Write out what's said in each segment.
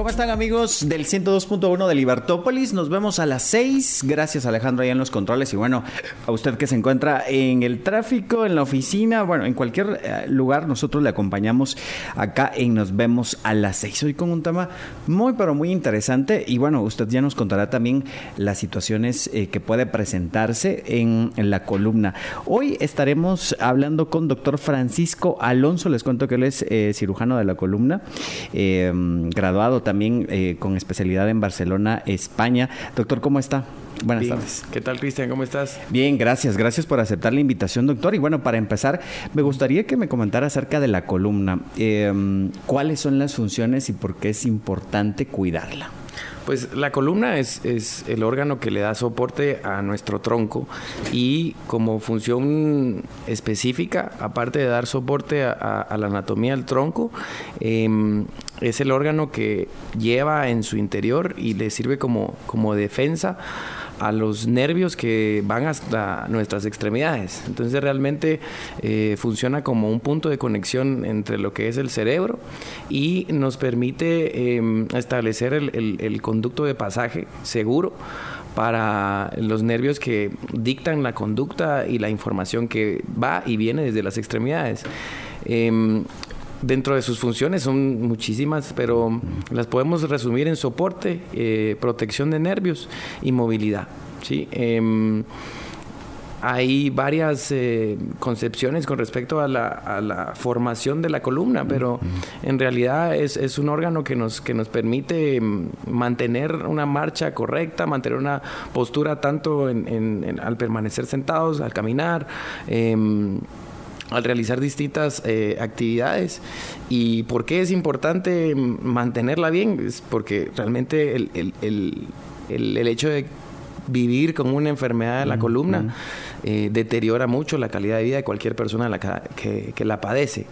¿Cómo están amigos del 102.1 de Libertópolis? Nos vemos a las 6. Gracias Alejandro ahí en los controles y bueno, a usted que se encuentra en el tráfico, en la oficina, bueno, en cualquier eh, lugar, nosotros le acompañamos acá en Nos vemos a las 6. Hoy con un tema muy pero muy interesante y bueno, usted ya nos contará también las situaciones eh, que puede presentarse en, la columna. Hoy estaremos hablando con doctor Francisco Alonso, les cuento que él es eh, cirujano de la columna, graduado también eh, con especialidad en Barcelona, España. Doctor, ¿cómo está? Buenas Bien. tardes. ¿Qué tal, Cristian? ¿Cómo estás? Bien, gracias. Gracias por aceptar la invitación, doctor. Y bueno, para empezar, me gustaría que me comentara acerca de la columna. Eh, ¿Cuáles son las funciones y por qué es importante cuidarla? Pues la columna es, es el órgano que le da soporte a nuestro tronco y como función específica, aparte de dar soporte a, la anatomía del tronco, eh, es el órgano que lleva en su interior y le sirve como, como defensa a los nervios que van hasta nuestras extremidades. Entonces realmente eh, funciona como un punto de conexión entre lo que es el cerebro y nos permite eh, establecer el conducto de pasaje seguro para los nervios que dictan la conducta y la información que va y viene desde las extremidades. Em, Dentro de sus funciones son muchísimas, pero las podemos resumir en soporte, eh, protección de nervios y movilidad. ¿sí? Em, hay varias eh, concepciones con respecto a la, a la formación de la columna, pero en realidad es, es un órgano que nos, que nos permite mm, mantener una marcha correcta, mantener una postura tanto en- en- en- al permanecer sentados, al caminar. em, al realizar distintas eh, actividades. ¿Y por qué es importante mantenerla bien? Es porque realmente el, el- el- el- hecho de vivir con una enfermedad de la columna eh, deteriora mucho la calidad de vida de cualquier persona la que, que la padece.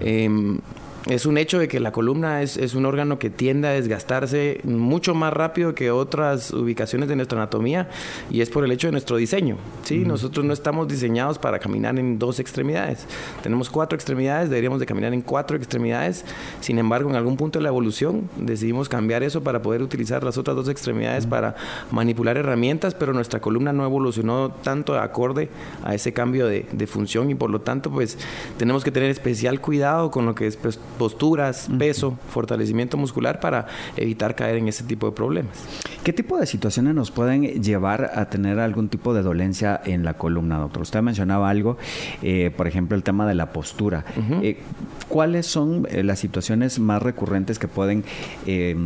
Em, es un hecho de que la columna es, es un órgano que tiende a desgastarse mucho más rápido que otras ubicaciones de nuestra anatomía y es por el hecho de nuestro diseño. ¿sí? Nosotros no estamos diseñados para caminar en dos extremidades. Tenemos cuatro extremidades, deberíamos de caminar en cuatro extremidades. Sin embargo, en algún punto de la evolución decidimos cambiar eso para poder utilizar las otras dos extremidades para manipular herramientas, pero nuestra columna no evolucionó tanto acorde a ese cambio de, de función y por lo tanto pues tenemos que tener especial cuidado con lo que es pues, posturas, peso, fortalecimiento muscular para evitar caer en ese tipo de problemas. ¿Qué tipo de situaciones nos pueden llevar a tener algún tipo de dolencia en la columna, doctor? Usted mencionaba algo, eh, por ejemplo, el tema de la postura. Eh, ¿Cuáles son eh, las situaciones más recurrentes que pueden eh,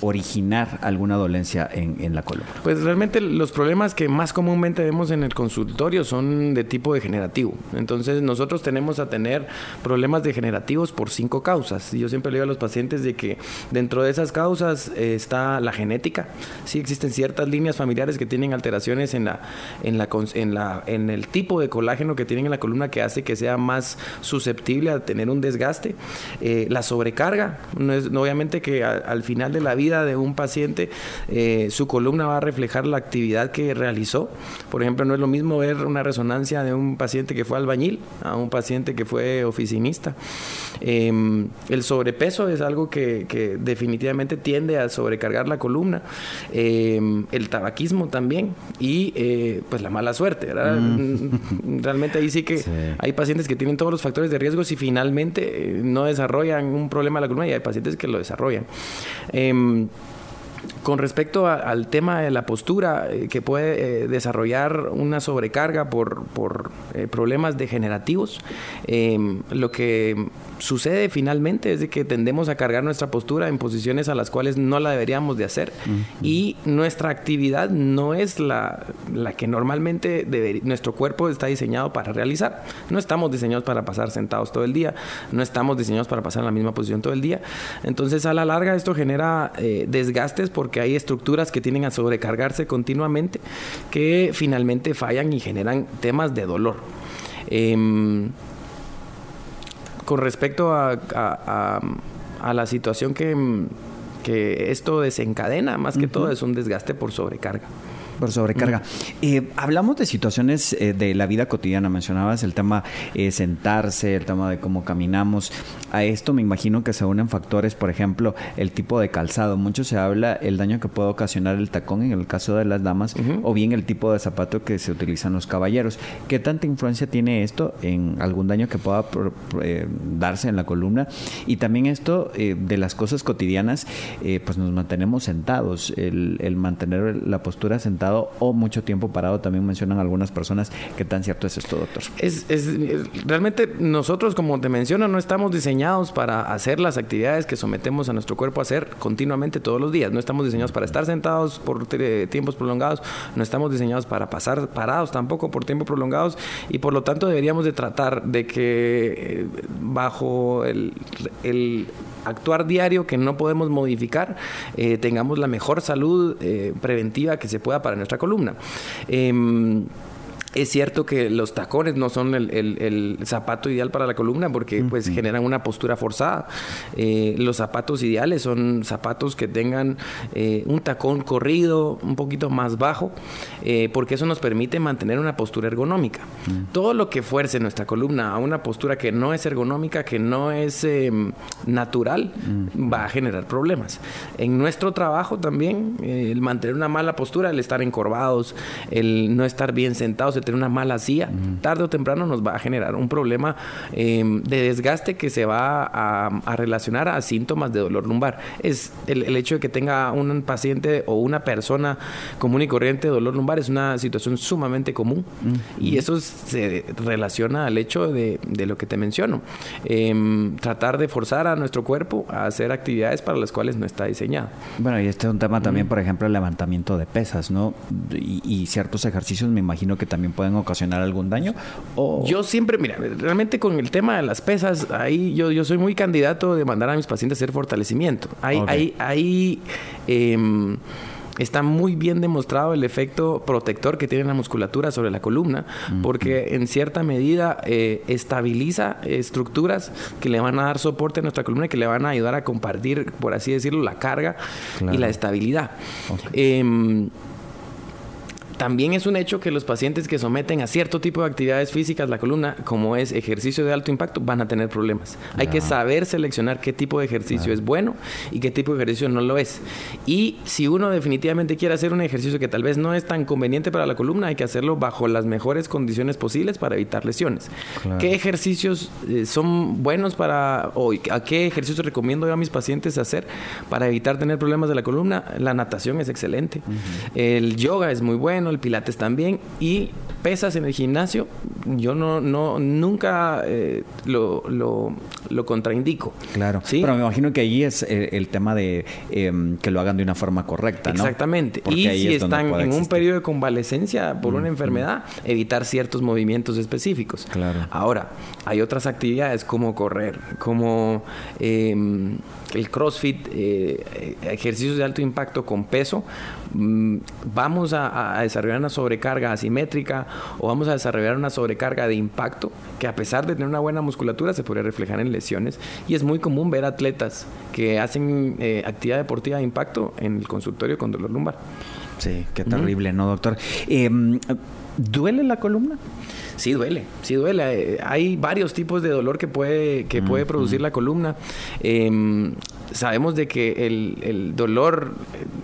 originar alguna dolencia en, en la columna? Pues realmente los problemas que más comúnmente vemos en el consultorio son de tipo degenerativo. Entonces nosotros tenemos a tener problemas degenerativos por cinco causas. Yo siempre le digo a los pacientes de que dentro de esas causas eh, está la genética. Sí existen ciertas líneas familiares que tienen alteraciones en la, en la, en la, en el tipo de colágeno que tienen en la columna que hace que sea más susceptible a tener un desgaste. Eh, la sobrecarga, no obviamente que al final de la vida de un paciente eh, su columna va a reflejar la actividad que realizó. Por ejemplo, no es lo mismo ver una resonancia de un paciente que fue albañil a un paciente que fue oficinista. Eh, el sobrepeso es algo que, que definitivamente tiende a sobrecargar la columna. Eh, el tabaquismo también y eh, pues la mala suerte. ¿verdad? Realmente ahí sí que Sí. hay pacientes que tienen todos los factores de riesgo y finalmente eh, no desarrollan un problema de la columna y hay pacientes que lo desarrollan. um, con respecto a- al tema de la postura, eh, que puede eh, desarrollar una sobrecarga por, por, eh, problemas degenerativos, eh, lo que sucede finalmente es de que tendemos a cargar nuestra postura en posiciones a las cuales no la deberíamos de hacer y nuestra actividad no es la, la que normalmente nuestro cuerpo está diseñado para realizar. No estamos diseñados para pasar sentados todo el día, no estamos diseñados para pasar en la misma posición todo el día. Entonces a la larga esto genera desgastes porque porque hay estructuras que tienen a sobrecargarse continuamente que finalmente fallan y generan temas de dolor. Em, con respecto a, la situación que, que, esto desencadena, más que todo es un desgaste por sobrecarga por sobrecarga. Eh, hablamos de situaciones eh, de la vida cotidiana, mencionabas el tema eh, sentarse, el tema de cómo caminamos. A esto me imagino que se unen factores, por ejemplo, el tipo de calzado. Mucho se habla el daño que puede ocasionar el tacón en el caso de las damas o bien el tipo de zapato que se utilizan los caballeros. ¿Qué tanta influencia tiene esto en algún daño que pueda darse en la columna? Y también esto de las cosas cotidianas, pues nos mantenemos sentados, el, el mantener la postura sentada o mucho tiempo parado. También mencionan algunas personas. ¿Qué tan cierto es esto, doctor? Es, realmente nosotros, como te menciono, no estamos diseñados para hacer las actividades que sometemos a nuestro cuerpo a hacer continuamente todos los días. No estamos diseñados para estar sentados por tiempos prolongados. No estamos diseñados para pasar parados tampoco por tiempos prolongados. Y por lo tanto deberíamos de tratar de que eh, bajo el, el actuar diario que no podemos modificar, eh, tengamos la mejor salud eh, preventiva que se pueda para nuestra columna. Em, es cierto que los tacones no son el, zapato ideal para la columna porque pues generan una postura forzada. Eh, los zapatos ideales son zapatos que tengan eh, un tacón corrido, un poquito más bajo, eh, porque eso nos permite mantener una postura ergonómica. Todo lo que fuerce nuestra columna a una postura que no es ergonómica, que no es em, natural, va a generar problemas. En nuestro trabajo también, el mantener una mala postura, el estar encorvados, el no estar bien sentados, tener una mala silla, tarde o temprano nos va a generar un problema em, de desgaste que se va a, relacionar a síntomas de dolor lumbar. Es el, hecho de que tenga un paciente o una persona común y corriente de dolor lumbar es una situación sumamente común y eso se relaciona al hecho de, lo que te menciono. Em, tratar de forzar a nuestro cuerpo a hacer actividades para las cuales no está diseñado. Bueno, y este es un tema también, por ejemplo, el levantamiento de pesas, ¿no? Y, y ciertos ejercicios me imagino que también pueden ocasionar algún daño? O... Yo siempre, mira, realmente con el tema de las pesas, ahí yo, yo soy muy candidato de mandar a mis pacientes a hacer fortalecimiento. Ahí, ahí, ahí em, está muy bien demostrado el efecto protector que tiene la musculatura sobre la columna, porque en cierta medida eh, estabiliza estructuras que le van a dar soporte a nuestra columna y que le van a ayudar a compartir, por así decirlo, la carga y la estabilidad. Em, también es un hecho que los pacientes que someten a cierto tipo de actividades físicas la columna, como es ejercicio de alto impacto, van a tener problemas. Hay que saber seleccionar qué tipo de ejercicio es bueno y qué tipo de ejercicio no lo es. Y si uno definitivamente quiere hacer un ejercicio que tal vez no es tan conveniente para la columna, hay que hacerlo bajo las mejores condiciones posibles para evitar lesiones. ¿Qué ejercicios eh, son buenos para, o a qué ejercicios recomiendo yo a mis pacientes hacer para evitar tener problemas de la columna? La natación es excelente. El yoga es muy bueno el pilates también y pesas en el gimnasio, yo no, no nunca eh, lo, lo, contraindico. Claro, ¿sí? pero me imagino que ahí es eh, el, tema de em, que lo hagan de una forma correcta, ¿no? Exactamente. y si están en un periodo de convalecencia por una enfermedad, evitar ciertos movimientos específicos. Claro. Ahora, hay otras actividades como correr, como em, el CrossFit, eh, ejercicios de alto impacto con peso, mm, vamos a, desarrollar una sobrecarga asimétrica o vamos a desarrollar una sobrecarga de impacto que a pesar de tener una buena musculatura se podría reflejar en lesiones y es muy común ver atletas que hacen eh, actividad deportiva de impacto en el consultorio con dolor lumbar. Sí, qué terrible, ¿no, doctor? Em, ¿Duele la columna? Sí duele, sí duele. Eh, hay varios tipos de dolor que puede, que puede producir la columna. Em, sabemos de que el, dolor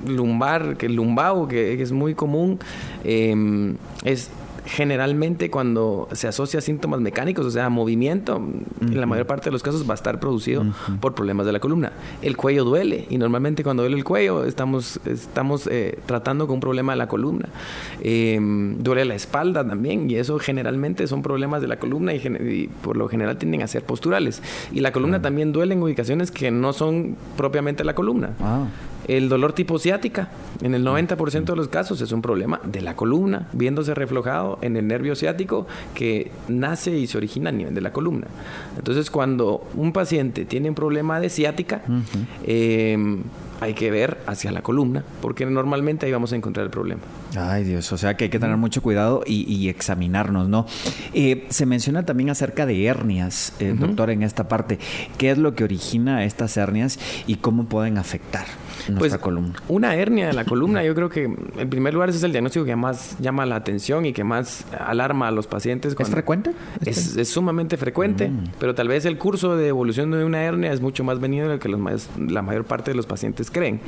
lumbar, que el lumbago, que es muy común, em, es generalmente cuando se asocia a síntomas mecánicos, o sea, movimiento, en la mayor parte de los casos va a estar producido por problemas de la columna. El cuello duele y normalmente cuando duele el cuello estamos, estamos eh, tratando con un problema de la columna. Em, duele la espalda también y eso generalmente son problemas de la columna y, por lo general tienden a ser posturales. Y la columna también duele en ubicaciones que no son propiamente la columna. Ah. El dolor tipo ciática, en el 90% de los casos, es un problema de la columna, viéndose reflejado en el nervio ciático que nace y se origina a nivel de la columna. Entonces, cuando un paciente tiene un problema de ciática, hay que ver hacia la columna, porque normalmente ahí vamos a encontrar el problema. Ay Dios, o sea que hay que tener mucho cuidado y, examinarnos, ¿no? Eh, se menciona también acerca de hernias, eh, doctor, en esta parte. ¿Qué es lo que origina estas hernias y cómo pueden afectar? nuestra pues, columna? Una hernia de la columna, yo creo que en primer lugar ese es el diagnóstico que más llama la atención y que más alarma a los pacientes. ¿Es frecuente? Es, sumamente frecuente, mm. pero tal vez el curso de evolución de una hernia es mucho más venido que la mayor parte de los pacientes creen.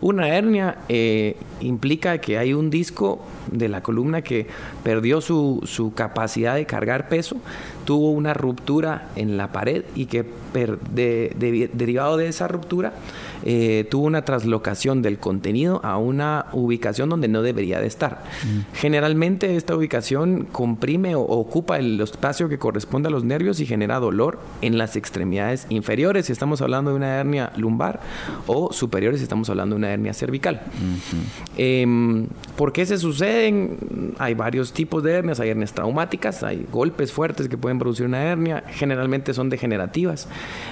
Una hernia eh, implica que hay un disco de la columna que perdió su, su capacidad de cargar peso, tuvo una ruptura en la pared y que derivado de esa ruptura eh, tuvo una traslocación del contenido a una ubicación donde no debería de estar. Mm. Generalmente esta ubicación comprime o, ocupa el espacio que corresponde a los nervios y genera dolor en las extremidades inferiores si estamos hablando de una hernia lumbar o superiores si estamos hablando de una hernia cervical. Em, ¿Por qué se suceden? Hay varios tipos de hernias, hay hernias traumáticas, hay golpes fuertes que pueden producir una hernia, generalmente son degenerativas.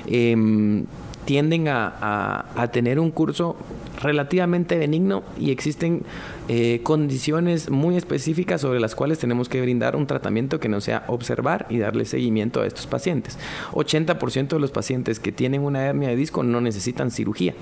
Em, tienden a, a, tener un curso relativamente benigno y existen eh, condiciones muy específicas sobre las cuales tenemos que brindar un tratamiento que no sea observar y darle seguimiento a estos pacientes. 80% de los pacientes que tienen una hernia de disco no necesitan cirugía.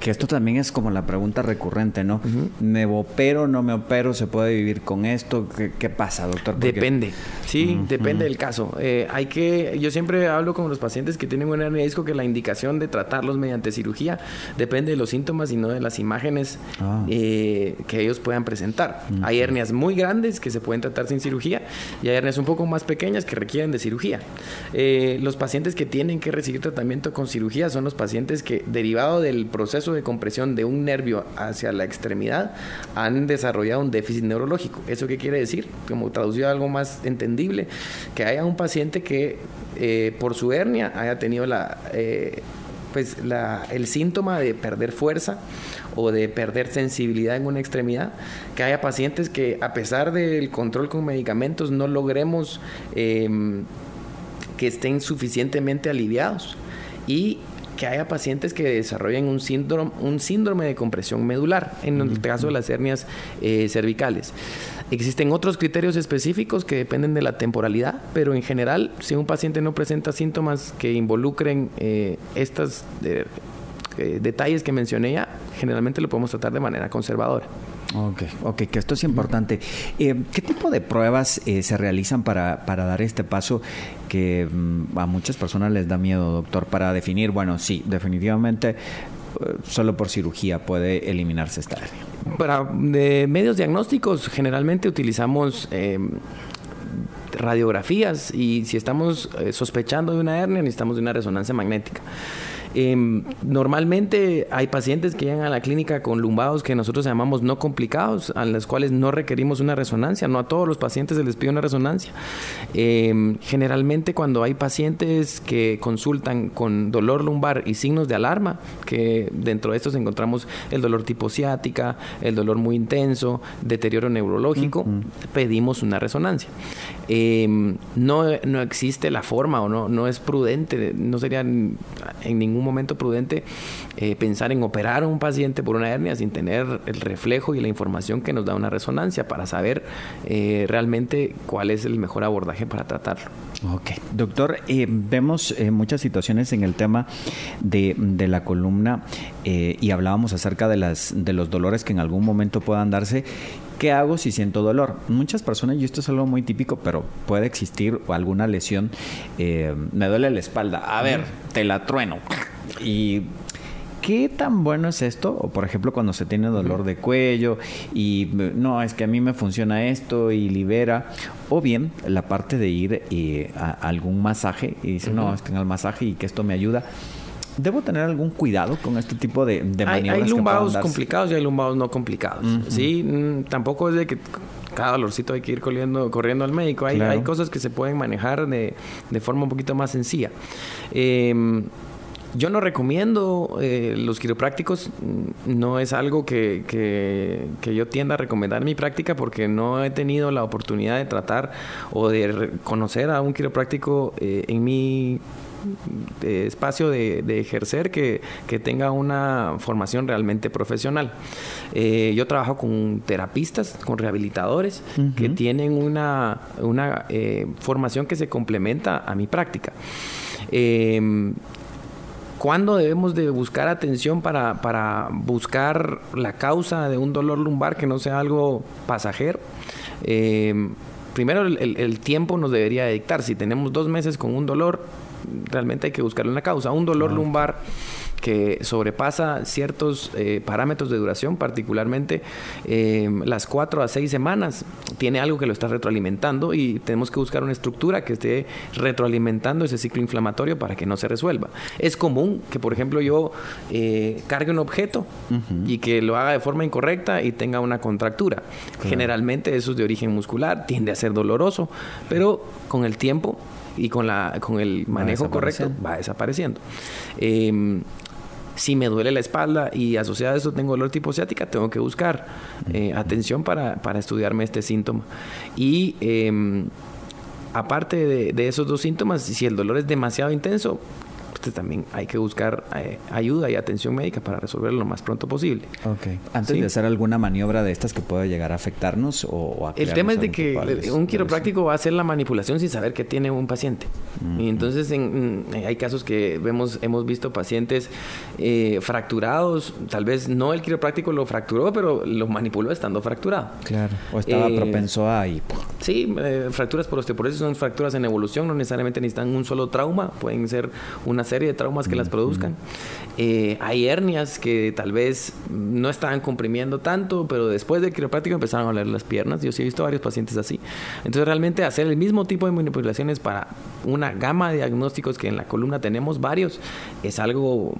Que esto también es como la pregunta recurrente, ¿no? ¿Me opero, no me opero? ¿Se puede vivir con esto? ¿Qué, pasa, doctor? Depende, sí, depende del caso. Eh, hay que, yo siempre hablo con los pacientes que tienen una hernia de disco que la indicación de tratarlos mediante cirugía depende de los síntomas y no de las imágenes ah. eh, que ellos puedan presentar. Hay hernias muy grandes que se pueden tratar sin cirugía y hay hernias un poco más pequeñas que requieren de cirugía. Eh, los pacientes que tienen que recibir tratamiento con cirugía son los pacientes que, derivado del proceso de compresión de un nervio hacia la extremidad, han desarrollado un déficit neurológico. ¿Eso qué quiere decir? Como traducido a algo más entendible, que haya un paciente que eh, por su hernia haya tenido la... Eh, pues el síntoma de perder fuerza o de perder sensibilidad en una extremidad, que haya pacientes que a pesar del control con medicamentos no logremos em, que estén suficientemente aliviados y que haya pacientes que desarrollen un síndrome, un síndrome de compresión medular, en el caso de las hernias eh, cervicales. Existen otros criterios específicos que dependen de la temporalidad, pero en general, si un paciente no presenta síntomas que involucren eh, estos eh, eh, detalles que mencioné ya, generalmente lo podemos tratar de manera conservadora. Ok, ok, que esto es importante. ¿Qué tipo de pruebas se realizan para, para, dar este paso que mm, a muchas personas les da miedo, doctor, para definir, bueno, sí, definitivamente solo por cirugía puede eliminarse esta hernia? Para de medios diagnósticos generalmente utilizamos eh, radiografías y si estamos eh, sospechando de una hernia necesitamos de una resonancia magnética. Em, normalmente hay pacientes que llegan a la clínica con lumbados que nosotros llamamos no complicados, a los cuales no requerimos una resonancia. No a todos los pacientes se les pide una resonancia. Em, generalmente cuando hay pacientes que consultan con dolor lumbar y signos de alarma, que dentro de estos encontramos el dolor tipo ciática, el dolor muy intenso, deterioro neurológico, pedimos una resonancia. Em, no, no existe la forma o no, no es prudente, no sería en ningún momento prudente eh, pensar en operar a un paciente por una hernia sin tener el reflejo y la información que nos da una resonancia para saber eh, realmente cuál es el mejor abordaje para tratarlo. Ok, doctor, eh, vemos muchas situaciones en el tema de, la columna y hablábamos acerca de, las, de los dolores que en algún momento puedan darse ¿Qué hago si siento dolor? Muchas personas, y esto es algo muy típico, pero puede existir alguna lesión. me duele la espalda. A ver, te la trueno. Y ¿qué tan bueno es esto? O por ejemplo, cuando se tiene dolor de cuello y no, es que a mí me funciona esto y libera. O bien la parte de ir eh, a algún masaje y dice, no, es que en el masaje y que esto me ayuda. ¿Debo tener algún cuidado con este tipo de, de maniobras? Hay, hay lumbados complicados y hay lumbados no complicados. Sí, mm, tampoco es de que cada dolorcito hay que ir corriendo, corriendo al médico. Hay, hay cosas que se pueden manejar de, de forma un poquito más sencilla. Eh, yo no recomiendo eh, los quiroprácticos, mm, no es algo que, que, yo tienda a recomendar en mi práctica porque no he tenido la oportunidad de tratar o de conocer a un quiropráctico eh, en mi espacio de, ejercer que, tenga una formación realmente profesional. Eh, yo trabajo con terapistas, con rehabilitadores que tienen una, una eh, formación que se complementa a mi práctica. Em, ¿Cuándo debemos de buscar atención para, para, buscar la causa de un dolor lumbar que no sea algo pasajero? Eh, primero el, tiempo nos debería dictar. Si tenemos dos meses con un dolor, realmente hay que buscarle una causa. Un dolor lumbar que sobrepasa ciertos eh, parámetros de duración, particularmente eh, las cuatro a seis semanas, tiene algo que lo está retroalimentando y tenemos que buscar una estructura que esté retroalimentando ese ciclo inflamatorio para que no se resuelva. Es común que, por ejemplo, yo eh, cargue un objeto y que lo haga de forma incorrecta y tenga una contractura. Generalmente eso es de origen muscular, tiende a ser doloroso, pero con el tiempo y con, la, con el manejo correcto va desapareciendo. Em, si me duele la espalda y asociado a eso tengo dolor tipo ciática, tengo que buscar eh, atención para, para, estudiarme este síntoma. Y em, aparte de, de, esos dos síntomas, si el dolor es demasiado intenso, también hay que buscar eh, ayuda y atención médica para resolverlo lo más pronto posible. Ok. Antes de hacer alguna maniobra de estas que pueda llegar a afectarnos o, El tema es de que un quiropráctico va a hacer la manipulación sin saber que tiene un paciente. Y entonces en, hay casos que vemos, hemos visto pacientes eh, fracturados, tal vez no el quiropráctico lo fracturó, pero lo manipuló estando fracturado. Claro. O estaba eh, propenso a... Y... Sí, fracturas por osteoporosis son fracturas en evolución, no necesariamente necesitan un solo trauma, pueden ser una serie de traumas que las produzcan. Eh, hay hernias que tal vez no estaban comprimiendo tanto, pero después del quiropráctico empezaron a doler las piernas. Yo sí he visto varios pacientes así. Entonces realmente hacer el mismo tipo de manipulaciones para una gama de diagnósticos que en la columna tenemos varios es algo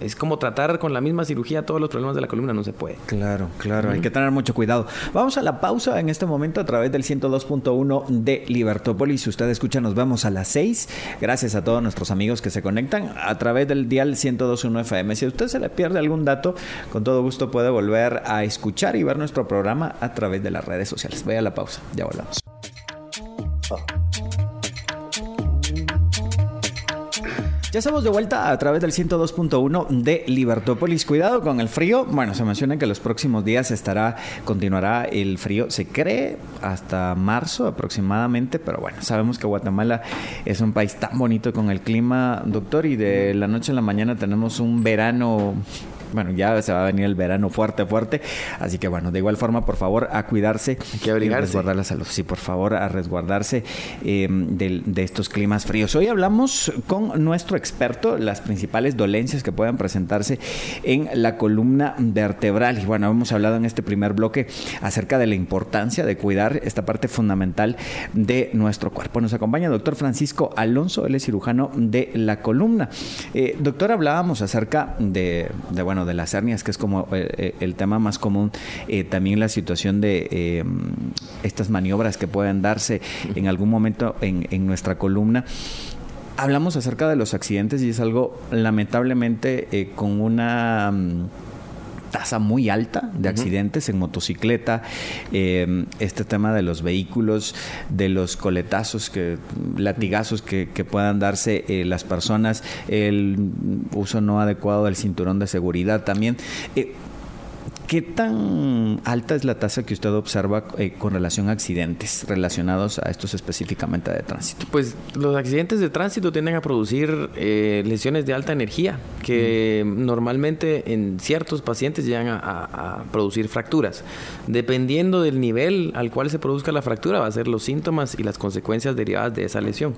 es como tratar con la misma cirugía todos los problemas de la columna, no se puede. Claro, claro, hay que tener mucho cuidado. Vamos a la pausa en este momento a través del 102.1 de Libertópolis. Si usted escucha, nos vemos a las 6. Gracias a todos nuestros amigos que se conectan a través del dial 102.1 FM. Si a usted se le pierde algún dato, con todo gusto puede volver a escuchar y ver nuestro programa a través de las redes sociales. Vaya a la pausa, ya volvamos. Ya estamos de vuelta a través del 102.1 de Libertópolis. Cuidado con el frío. Bueno, se menciona que los próximos días estará, continuará el frío. Se cree hasta marzo aproximadamente, pero bueno, sabemos que Guatemala es un país tan bonito con el clima, doctor, y de la noche a la mañana tenemos un verano bueno, ya se va a venir el verano fuerte, fuerte. Así que bueno, de igual forma, por favor, a cuidarse. Hay que abrigarse. resguardar la salud. Sí, por favor, a resguardarse em, de, estos climas fríos. Hoy hablamos con nuestro experto las principales dolencias que puedan presentarse en la columna vertebral. Y bueno, hemos hablado en este primer bloque acerca de la importancia de cuidar esta parte fundamental de nuestro cuerpo. Nos acompaña el doctor Francisco Alonso, él es cirujano de la columna. Eh, doctor, hablábamos acerca de, de bueno, de las hernias, que es como eh, eh, el tema más común, eh, también la situación de estas maniobras que pueden darse en algún momento en, en nuestra columna. Hablamos acerca de los accidentes y es algo lamentablemente con una mm, tasa muy alta de accidentes en motocicleta, em, este tema de los vehículos, de los coletazos, que, latigazos que, puedan darse eh, las personas, el uso no adecuado del cinturón de seguridad también. Eh, ¿Qué tan alta es la tasa que usted observa eh, con relación a accidentes relacionados a estos específicamente de tránsito? Pues los accidentes de tránsito tienden a producir eh, lesiones de alta energía que normalmente en ciertos pacientes llegan a, producir fracturas. Dependiendo del nivel al cual se produzca la fractura, va a ser los síntomas y las consecuencias derivadas de esa lesión.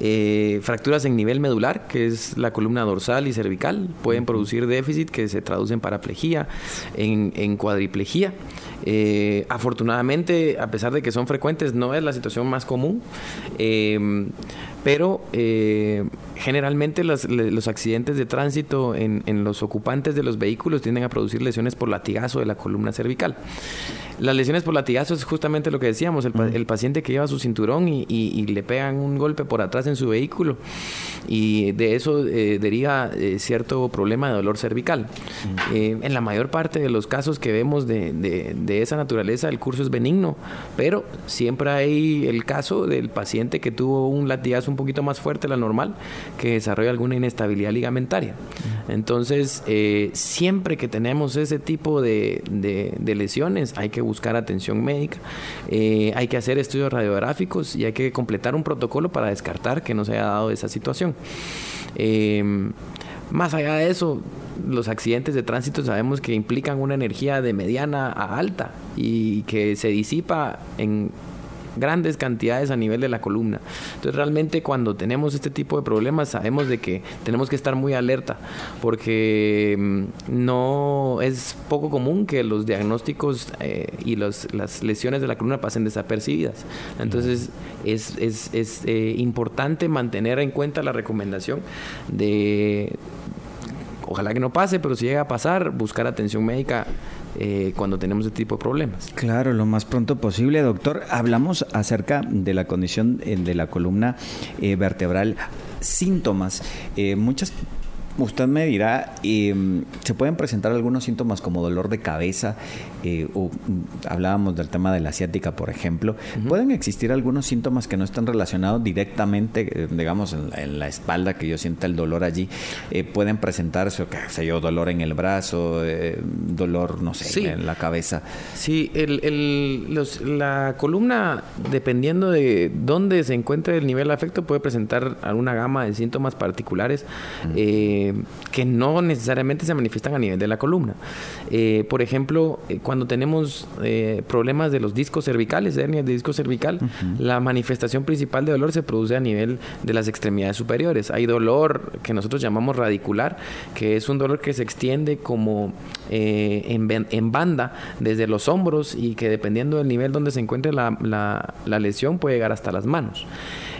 Eh, fracturas en nivel medular, que es la columna dorsal y cervical, pueden producir déficit que se traduce en paraplegia. En en, cuadriplejía. Eh, afortunadamente, a pesar de que son frecuentes, no es la situación más común, eh, pero generalmente los accidentes de tránsito en, en, los ocupantes de los vehículos tienden a producir lesiones por latigazo de la columna cervical. Las lesiones por latigazo es justamente lo que decíamos, el, paciente que lleva su cinturón y, le pegan un golpe por atrás en su vehículo y de eso eh, deriva eh, cierto problema de dolor cervical. Eh, en la mayor parte de los casos que vemos de, de esa naturaleza el curso es benigno, pero siempre hay el caso del paciente que tuvo un latigazo un poquito más fuerte de la normal, que desarrolla alguna inestabilidad ligamentaria. Entonces, eh, siempre que tenemos ese tipo de, lesiones, hay que buscar atención médica, eh, hay que hacer estudios radiográficos y hay que completar un protocolo para descartar que no se haya dado esa situación. Eh, más allá de eso, los accidentes de tránsito sabemos que implican una energía de mediana a alta y que se disipa en grandes cantidades a nivel de la columna. Entonces realmente cuando tenemos este tipo de problemas sabemos de que tenemos que estar muy alerta porque mm, no es poco común que los diagnósticos eh, y los, las lesiones de la columna pasen desapercibidas. Entonces es, es, es eh, importante mantener en cuenta la recomendación de ojalá que no pase, pero si llega a pasar, buscar atención médica eh, cuando tenemos este tipo de problemas. Claro, lo más pronto posible, doctor. Hablamos acerca de la condición eh, de la columna eh, vertebral síntomas. muchas Usted me dirá, em, ¿se pueden presentar algunos síntomas como dolor de cabeza? Eh, o, mm, hablábamos del tema de la asiática, por ejemplo. ¿Pueden existir algunos síntomas que no están relacionados directamente, eh, digamos, en, la espalda, que yo sienta el dolor allí? Eh, ¿Pueden presentarse, o qué sé yo, dolor en el brazo, dolor, no sé, en la cabeza? Sí, el, la columna, dependiendo de dónde se encuentre el nivel de afecto, puede presentar alguna gama de síntomas particulares. Eh, que no necesariamente se manifiestan a nivel de la columna. Eh, por ejemplo, eh, cuando tenemos problemas de los discos cervicales, hernias de disco cervical, la manifestación principal de dolor se produce a nivel de las extremidades superiores. Hay dolor que nosotros llamamos radicular, que es un dolor que se extiende como en, banda desde los hombros y que dependiendo del nivel donde se encuentre la, la lesión puede llegar hasta las manos.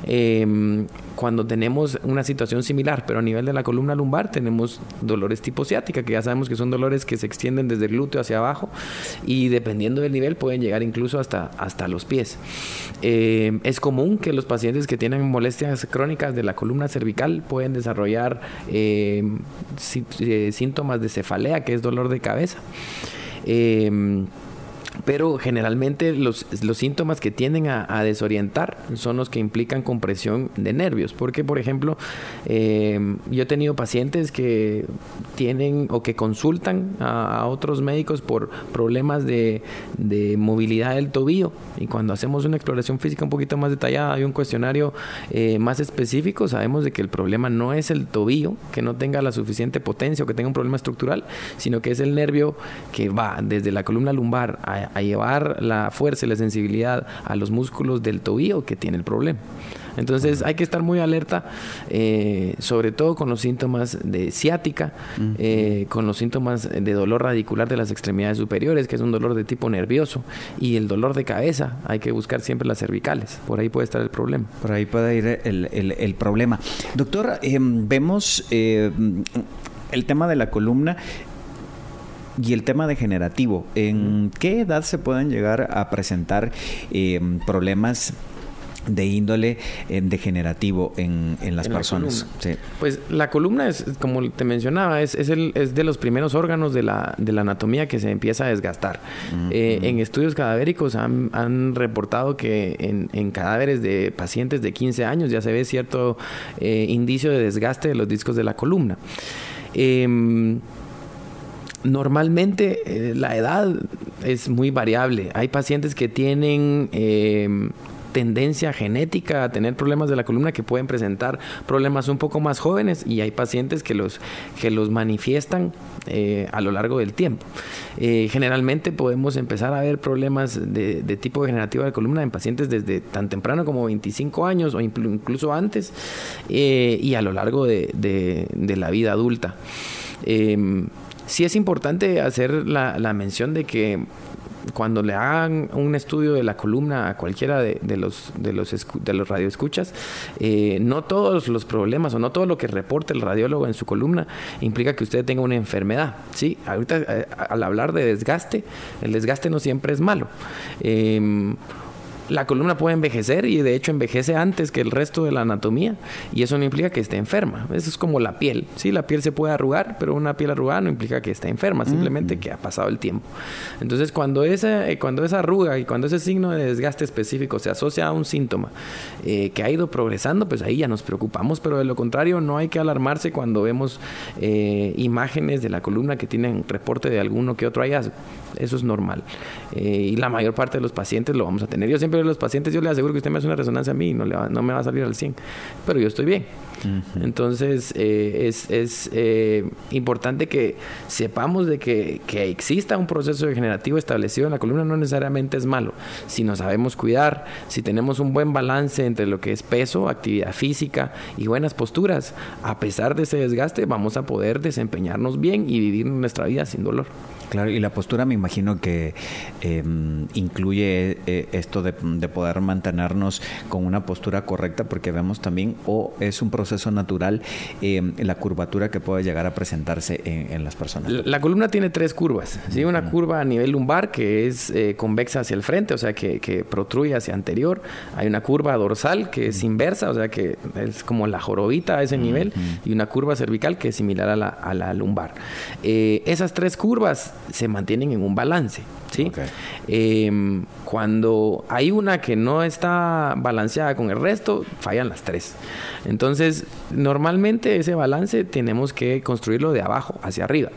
Em, cuando tenemos una situación similar, pero a nivel de la columna lumbar tenemos dolores tipo ciática, que ya sabemos que son dolores que se extienden desde el glúteo hacia abajo y dependiendo del nivel pueden llegar incluso hasta, hasta los pies. Em, es común que los pacientes que tienen molestias crónicas de la columna cervical pueden desarrollar em, eh, síntomas de cefalea, que es dolor de cabeza pero generalmente los, los síntomas que tienden a, desorientar son los que implican compresión de nervios, porque por ejemplo, eh, yo he tenido pacientes que tienen o que consultan a, otros médicos por problemas de, movilidad del tobillo. Y cuando hacemos una exploración física un poquito más detallada y un cuestionario eh, más específico, sabemos de que el problema no es el tobillo, que no tenga la suficiente potencia o que tenga un problema estructural, sino que es el nervio que va desde la columna lumbar a, a, llevar la fuerza y la sensibilidad a los músculos del tobillo que tiene el problema. Entonces hay que estar muy alerta, eh, sobre todo con los síntomas de ciática, eh, con los síntomas de dolor radicular de las extremidades superiores, que es un dolor de tipo nervioso, y el dolor de cabeza. Hay que buscar siempre las cervicales. Por ahí puede estar el problema. Por ahí puede ir el, problema. Doctor, em, vemos eh, el tema de la columna y el tema degenerativo, ¿en qué edad se pueden llegar a presentar eh, problemas de índole eh, degenerativo en, en las personas. Pues la columna es, como te mencionaba, es, es, el, es de los primeros órganos de la, de la anatomía que se empieza a desgastar. Eh, en estudios cadavéricos han, han reportado que en, en, cadáveres de pacientes de 15 años ya se ve cierto indicio de desgaste de los discos de la columna. Em, Normalmente eh, la edad es muy variable. Hay pacientes que tienen em, tendencia genética a tener problemas de la columna que pueden presentar problemas un poco más jóvenes y hay pacientes que los, que los manifiestan eh, a lo largo del tiempo. Eh, generalmente podemos empezar a ver problemas de, tipo degenerativo de columna en pacientes desde tan temprano como 25 años o incluso antes y a lo largo de, de la vida adulta. Sí es importante hacer la, la mención de que cuando le hagan un estudio de la columna a cualquiera de, los de los de los radioescuchas, eh, no todos los problemas o no todo lo que reporte el radiólogo en su columna implica que usted tenga una enfermedad. Sí, ahorita eh, al hablar de desgaste, el desgaste no siempre es malo. Em, la columna puede envejecer y de hecho envejece antes que el resto de la anatomía y eso no implica que esté enferma. Eso es como la piel. Sí, la piel se puede arrugar, pero una piel arrugada no implica que esté enferma, simplemente que ha pasado el tiempo. Entonces, cuando esa, eh, cuando esa arruga y cuando ese signo de desgaste específico se asocia a un síntoma eh, que ha ido progresando, pues ahí ya nos preocupamos, pero de lo contrario no hay que alarmarse cuando vemos eh, imágenes de la columna que tienen reporte de alguno que otro hallazgo. Eso es normal. y la mayor parte de los pacientes lo vamos a tener. Yo siempre los pacientes, yo les aseguro que usted me hace una resonancia a mí y no, le no me va a salir al 100, pero yo estoy bien. Entonces, eh, es, es eh, importante que sepamos de que, que, exista un proceso degenerativo establecido en la columna no necesariamente es malo. Si nos sabemos cuidar, si tenemos un buen balance entre lo que es peso, actividad física y buenas posturas, a pesar de ese desgaste, vamos a poder desempeñarnos bien y vivir nuestra vida sin dolor. Claro, y la postura me imagino que em, incluye eh, esto de, poder mantenernos con una postura correcta, porque vemos también, o es un proceso natural, em, la curvatura que puede llegar a presentarse en, las personas. La, columna tiene tres curvas, ¿sí? Una curva a nivel lumbar que es eh, convexa hacia el frente, o sea, que, que, protruye hacia anterior. Hay una curva dorsal que es inversa, o sea, que es como la jorobita a ese nivel, y una curva cervical que es similar a la, a la lumbar. Eh, esas tres curvas se mantienen en un balance. ¿sí? Em, cuando hay una que no está balanceada con el resto, fallan las tres. Entonces, normalmente ese balance tenemos que construirlo de abajo hacia arriba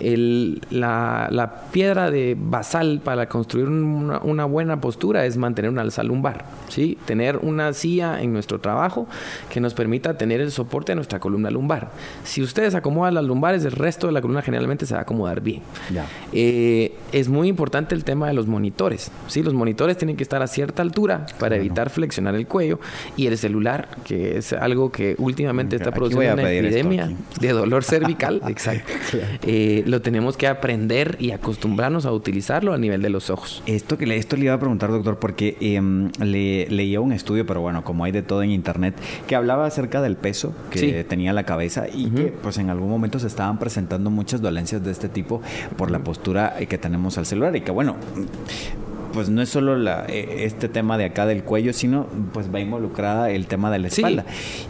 el, la, la, piedra de basal para construir una, una, buena postura es mantener una alza lumbar, ¿sí? Tener una silla en nuestro trabajo que nos permita tener el soporte de nuestra columna lumbar. Si ustedes acomodan las lumbares, el resto de la columna generalmente se va a acomodar bien. Eh, es muy importante el tema de los monitores, ¿sí? Los monitores tienen que estar a cierta altura para evitar flexionar el cuello y el celular, que es algo que últimamente está produciendo una epidemia de dolor cervical, exacto. Eh, lo tenemos que aprender y acostumbrarnos a utilizarlo a nivel de los ojos. Esto que le, esto le iba a preguntar, doctor, porque em, le, leía un estudio, pero bueno, como hay de todo en internet, que hablaba acerca del peso que tenía la cabeza y que pues en algún momento se estaban presentando muchas dolencias de este tipo por la postura que tenemos al celular y que bueno, pues no es solo la, eh, este tema de acá del cuello, sino pues va involucrada el tema de la espalda.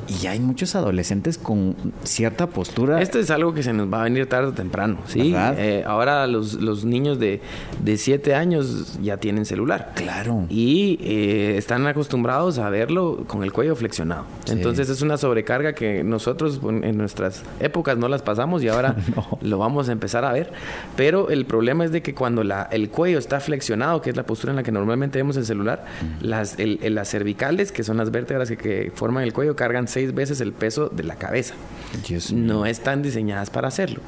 Y hay muchos adolescentes con cierta postura. Esto es algo que se nos va a venir tarde o temprano, ¿sí? Eh, ahora los, los niños de, de 7 años ya tienen celular. Claro. Y eh, están acostumbrados a verlo con el cuello flexionado. Entonces es una sobrecarga que nosotros en nuestras épocas no las pasamos y ahora lo vamos a empezar a ver. Pero el problema es de que cuando la, el cuello está flexionado, que es la postura en la que normalmente vemos el celular, las, las cervicales, que son las vértebras que, forman el cuello, cargan seis veces el peso de la cabeza. no están diseñadas para hacerlo.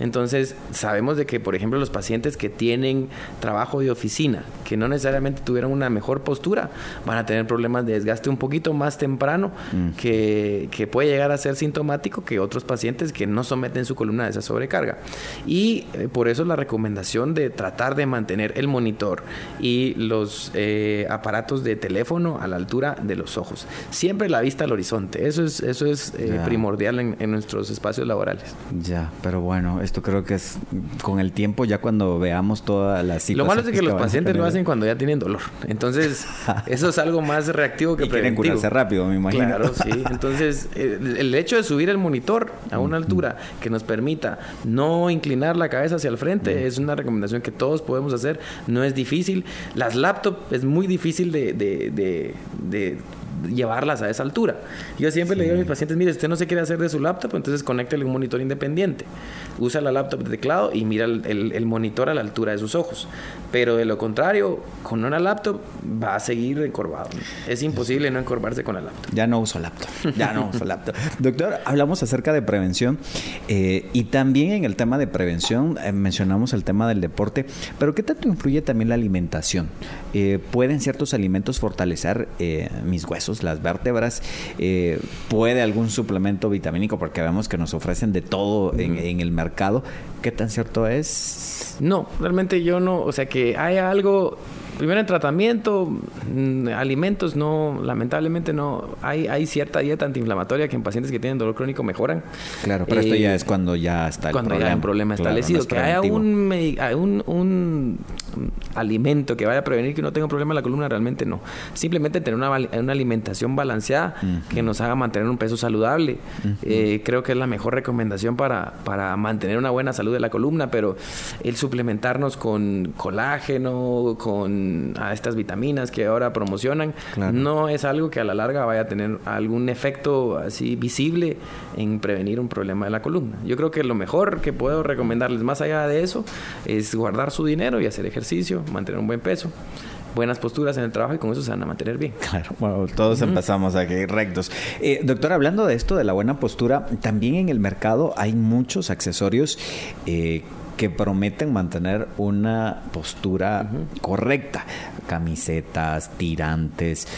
Entonces, sabemos de que, por ejemplo, los pacientes que tienen trabajo de oficina, que no necesariamente tuvieron una mejor postura, van a tener problemas de desgaste un poquito más temprano, mm. que, que puede llegar a ser sintomático que otros pacientes que no someten su columna a esa sobrecarga. Y eh, por eso la recomendación de tratar de mantener el monitor y los eh, aparatos de teléfono a la altura de los ojos. Siempre la vista al horizonte. Eso es, eso es eh, primordial en, nuestros espacios laborales. Ya, pero bueno, esto creo que es con el tiempo, ya cuando veamos toda la situación. Lo malo es que, los pacientes lo hacen cuando ya tienen dolor. Entonces, eso es algo más reactivo que y preventivo. Quieren curarse rápido, me imagino. Claro, sí. Entonces, el, hecho de subir el monitor a una altura que nos permita no inclinar la cabeza hacia el frente es una recomendación que todos podemos hacer. No es difícil. Las laptops es muy difícil de, llevarlas a esa altura. Yo siempre le digo a mis pacientes, mire, usted no se quiere hacer de su laptop, entonces conéctele un monitor independiente. Usa la laptop de teclado y mira el, el, monitor a la altura de sus ojos. Pero de lo contrario, con una laptop va a seguir encorvado. Es imposible no encorvarse con la laptop. Ya no uso laptop. Ya no uso laptop. Doctor, hablamos acerca de prevención eh, y también en el tema de prevención eh, mencionamos el tema del deporte, pero ¿qué tanto influye también la alimentación? Eh, ¿Pueden ciertos alimentos fortalecer mis huesos, las vértebras? ¿Puede algún suplemento vitamínico? Porque vemos que nos ofrecen de todo en, en el mercado. ¿Qué tan cierto es? No, realmente yo no, o sea que haya algo primero en tratamiento, mm, alimentos no, lamentablemente no, hay, hay cierta dieta antiinflamatoria que en pacientes que tienen dolor crónico mejoran. Claro, pero esto ya eh, es cuando ya está el cuando problema. ya hay un problema establecido. que haya un, un, alimento que vaya a prevenir que uno tenga un problema en la columna, realmente no. Simplemente tener una, una alimentación balanceada que nos haga mantener un peso saludable. Eh, creo que es la mejor recomendación para, para mantener una buena salud de la columna, pero el suplementarnos con colágeno, con a estas vitaminas que ahora promocionan, no es algo que a la larga vaya a tener algún efecto así visible en prevenir un problema de la columna. Yo creo que lo mejor que puedo recomendarles más allá de eso es guardar su dinero y hacer ejercicio, mantener un buen peso buenas posturas en el trabajo y con eso se van a mantener bien. Claro, bueno, todos empezamos aquí rectos. Eh, doctor, hablando de esto, de la buena postura, también en el mercado hay muchos accesorios eh, que prometen mantener una postura correcta. Camisetas, tirantes,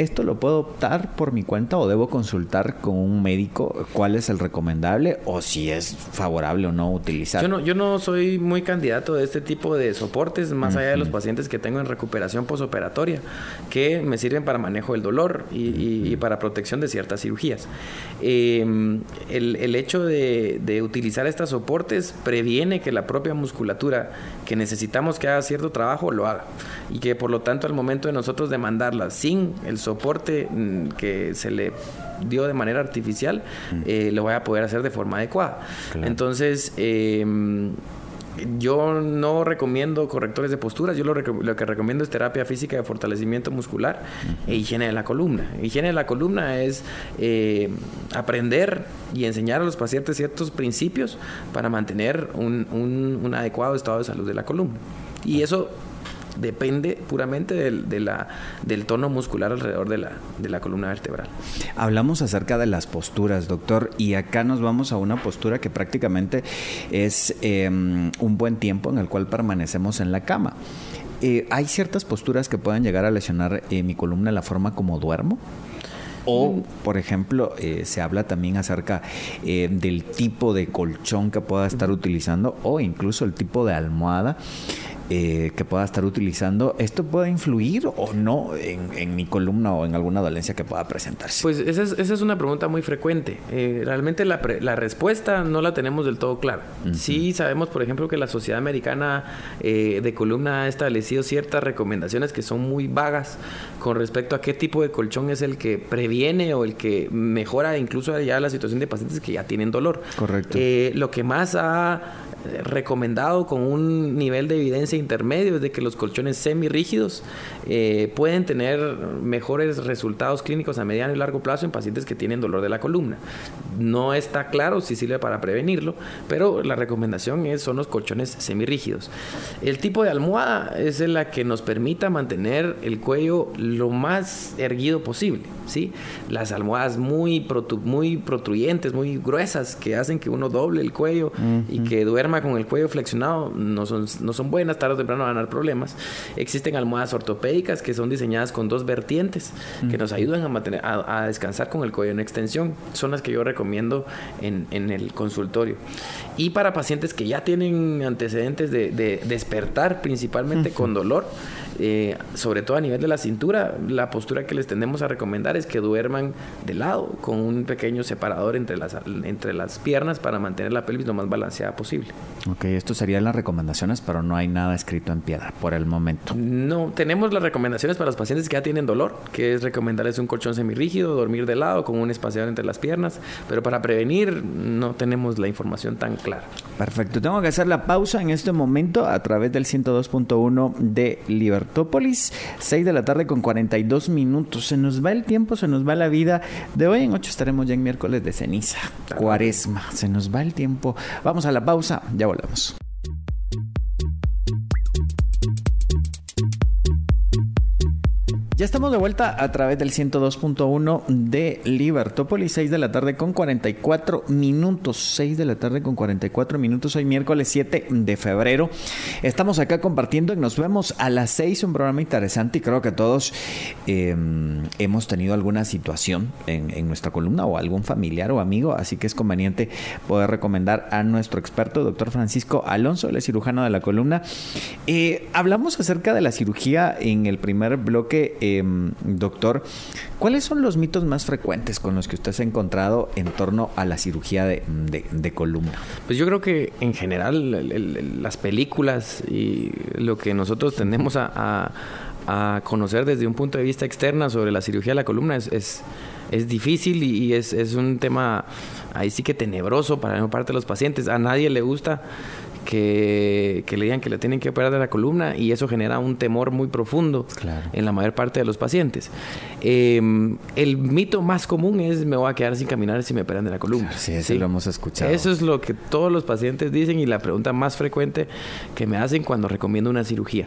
¿esto lo puedo optar por mi cuenta o debo consultar con un médico cuál es el recomendable o si es favorable o no utilizar? Yo no, yo no soy muy candidato de este tipo de soportes, más allá de los pacientes que tengo en recuperación posoperatoria, que me sirven para manejo del dolor y, para protección de ciertas cirugías. Em, el, hecho de, de utilizar estos soportes previene que la propia musculatura que necesitamos que haga cierto trabajo lo haga y que por lo tanto al momento de nosotros demandarla sin el soporte soporte mm, que se le dio de manera artificial, eh, lo voy a poder hacer de forma adecuada. Entonces, em, yo no recomiendo correctores de posturas, yo lo, que recomiendo es terapia física de fortalecimiento muscular e higiene de la columna. Higiene de la columna es eh, aprender y enseñar a los pacientes ciertos principios para mantener un, un adecuado estado de salud de la columna. Y eso depende puramente del, de la, del tono muscular alrededor de la, de la columna vertebral. Hablamos acerca de las posturas, doctor, y acá nos vamos a una postura que prácticamente es em, un buen tiempo en el cual permanecemos en la cama. Eh, ¿Hay ciertas posturas que puedan llegar a lesionar eh, mi columna la forma como duermo? O, mm. por ejemplo, eh, se habla también acerca del tipo de colchón que pueda estar utilizando o incluso el tipo de almohada eh, que pueda estar utilizando, ¿esto puede influir o no en, mi columna o en alguna dolencia que pueda presentarse? Pues esa es, esa es una pregunta muy frecuente. Eh, realmente la, la, respuesta no la tenemos del todo clara. Sí sabemos, por ejemplo, que la Sociedad Americana eh, de Columna ha establecido ciertas recomendaciones que son muy vagas con respecto a qué tipo de colchón es el que previene o el que mejora incluso ya la situación de pacientes que ya tienen dolor. Correcto. lo que más ha recomendado con un nivel de evidencia intermedio es de que los colchones semirrígidos eh, pueden tener mejores resultados clínicos a mediano y largo plazo en pacientes que tienen dolor de la columna. No está claro si sirve para prevenirlo, pero la recomendación es, son los colchones semirrígidos. El tipo de almohada es la que nos permita mantener el cuello lo más erguido posible. ¿sí? Las almohadas muy, muy protruyentes, muy gruesas, que hacen que uno doble el cuello y que duerma con el cuello flexionado, no son, no son buenas, tarde o temprano van a dar problemas. Existen almohadas ortopédicas que son diseñadas con dos vertientes, que nos ayudan a, mantener, a, descansar con el cuello en extensión. Son las que yo recomiendo en, en el consultorio. Y para pacientes que ya tienen antecedentes de, de despertar, principalmente con dolor, eh, sobre todo a nivel de la cintura, la postura que les tendemos a recomendar es que duerman de lado, con un pequeño separador entre las, entre las piernas para mantener la pelvis lo más balanceada posible. Ok, esto serían las recomendaciones, pero no hay nada escrito en piedra por el momento. No, tenemos las recomendaciones para los pacientes que ya tienen dolor, que es recomendarles un colchón semirrígido, dormir de lado con un espaciador entre las piernas, pero para prevenir no tenemos la información tan clara. Perfecto, tengo que hacer la pausa en este momento a través del 102.1 de Libertad Tópolis, 6 de la tarde con 42 minutos. Se nos va el tiempo, se nos va la vida. De hoy en 8 estaremos ya en miércoles de ceniza, cuaresma. Se nos va el tiempo. Vamos a la pausa, ya volvemos. Ya estamos de vuelta a través del 102.1 de Libertópolis, 6 de la tarde con 44 minutos. 6 de la tarde con 44 minutos, hoy miércoles 7 de febrero. Estamos acá compartiendo y nos vemos a las 6, un programa interesante y creo que todos em, hemos tenido alguna situación en, nuestra columna o algún familiar o amigo, así que es conveniente poder recomendar a nuestro experto, doctor Francisco Alonso, el cirujano de la columna. Eh, hablamos acerca de la cirugía en el primer bloque em, doctor, ¿cuáles son los mitos más frecuentes con los que usted se ha encontrado en torno a la cirugía de, columna? Pues yo creo que en general las películas y lo que nosotros tendemos a, conocer desde un punto de vista externo sobre la cirugía de la columna es, es, difícil y, es, es un tema ahí sí que tenebroso para una parte de los pacientes. A nadie le gusta que, le digan que le tienen que operar de la columna y eso genera un temor muy profundo en la mayor parte de los pacientes. Em, el mito más común es me voy a quedar sin caminar si me operan de la columna. sí, eso lo hemos escuchado. Eso es lo que todos los pacientes dicen y la pregunta más frecuente que me hacen cuando recomiendo una cirugía.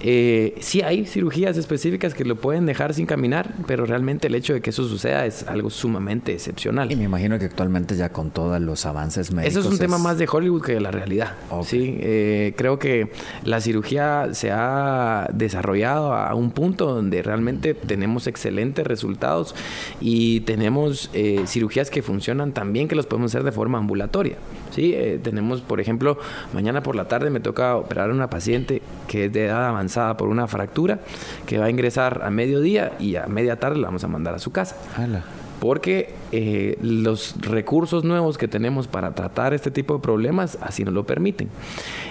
Eh, sí hay cirugías específicas que lo pueden dejar sin caminar, pero realmente el hecho de que eso suceda es algo sumamente excepcional. Y me imagino que actualmente ya con todos los avances médicos... Eso es un tema más de Hollywood que de la realidad. Sí, eh, creo que la cirugía se ha desarrollado a un punto donde realmente tenemos excelentes resultados y tenemos eh, cirugías que funcionan tan bien que los podemos hacer de forma ambulatoria. Sí, tenemos, por ejemplo, mañana por la tarde me toca operar a una paciente que es de edad avanzada por una fractura, que va a ingresar a mediodía y a media tarde la vamos a mandar a su casa. Porque eh, los recursos nuevos que tenemos para tratar este tipo de problemas así nos lo permiten.